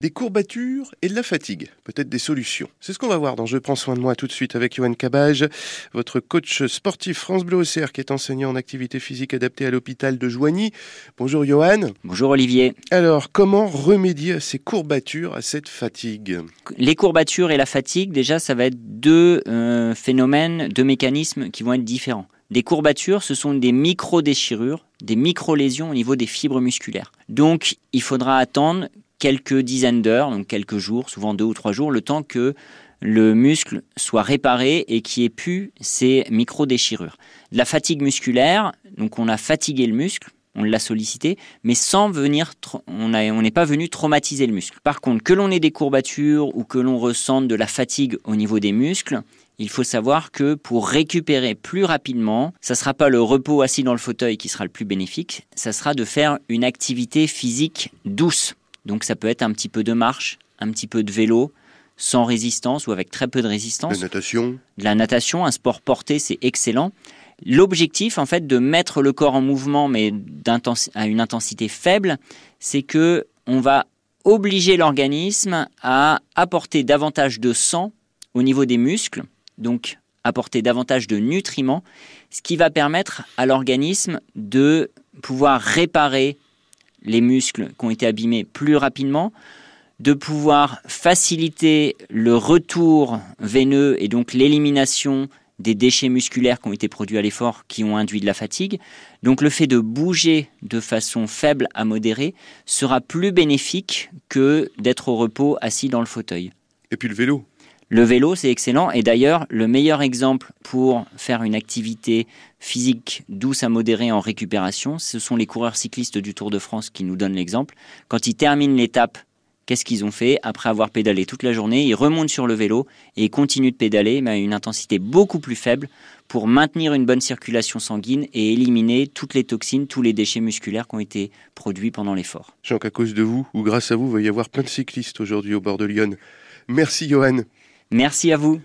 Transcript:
Des courbatures et de la fatigue, peut-être des solutions. C'est ce qu'on va voir dans Je prends soin de moi tout de suite avec Johan Cabage, votre coach sportif France Bleu OCR qui est enseignant en activité physique adaptée à l'hôpital de Joigny. Bonjour Johan. Bonjour Olivier. Alors, comment remédier à ces courbatures, à cette fatigue? Les courbatures et la fatigue, déjà, ça va être deux euh, phénomènes, deux mécanismes qui vont être différents. Des courbatures, ce sont des micro-déchirures, des micro-lésions au niveau des fibres musculaires. Donc, il faudra attendre quelques dizaines d'heures, donc quelques jours, souvent deux ou trois jours, le temps que le muscle soit réparé et qu'il ait pu ces micro-déchirures. La fatigue musculaire, donc on a fatigué le muscle, on l'a sollicité, mais sans venir, on n'est pas venu traumatiser le muscle. Par contre, que l'on ait des courbatures ou que l'on ressente de la fatigue au niveau des muscles, il faut savoir que pour récupérer plus rapidement, ça ne sera pas le repos assis dans le fauteuil qui sera le plus bénéfique, ça sera de faire une activité physique douce. Donc ça peut être un petit peu de marche, un petit peu de vélo, sans résistance ou avec très peu de résistance. La natation. De la natation, un sport porté, c'est excellent. L'objectif, en fait, de mettre le corps en mouvement, mais à une intensité faible, c'est que on va obliger l'organisme à apporter davantage de sang au niveau des muscles, donc apporter davantage de nutriments, ce qui va permettre à l'organisme de pouvoir réparer les muscles qui ont été abîmés plus rapidement, de pouvoir faciliter le retour veineux et donc l'élimination des déchets musculaires qui ont été produits à l'effort qui ont induit de la fatigue. Donc le fait de bouger de façon faible à modérée sera plus bénéfique que d'être au repos assis dans le fauteuil. Et puis le vélo le vélo, c'est excellent. Et d'ailleurs, le meilleur exemple pour faire une activité physique douce à modérée en récupération, ce sont les coureurs cyclistes du Tour de France qui nous donnent l'exemple. Quand ils terminent l'étape, qu'est-ce qu'ils ont fait Après avoir pédalé toute la journée, ils remontent sur le vélo et continuent de pédaler, mais à une intensité beaucoup plus faible pour maintenir une bonne circulation sanguine et éliminer toutes les toxines, tous les déchets musculaires qui ont été produits pendant l'effort. Jean, qu'à cause de vous, ou grâce à vous, il va y avoir plein de cyclistes aujourd'hui au bord de Lyon. Merci Johan. Merci à vous.